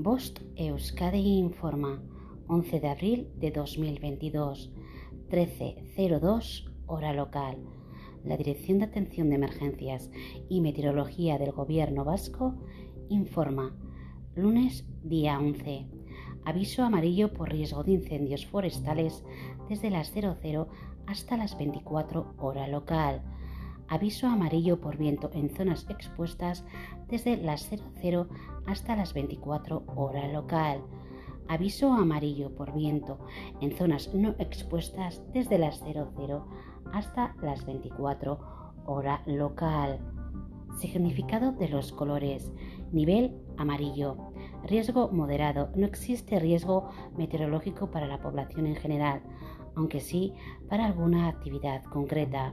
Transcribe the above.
Bost Euskadi informa 11 de abril de 2022, 13.02 hora local. La Dirección de Atención de Emergencias y Meteorología del Gobierno Vasco informa lunes día 11. Aviso amarillo por riesgo de incendios forestales desde las 00 hasta las 24 hora local aviso amarillo por viento en zonas expuestas desde las 00 hasta las 24 hora local. Aviso amarillo por viento en zonas no expuestas desde las 00 hasta las 24 hora local. Significado de los colores. Nivel amarillo. Riesgo moderado. No existe riesgo meteorológico para la población en general, aunque sí para alguna actividad concreta.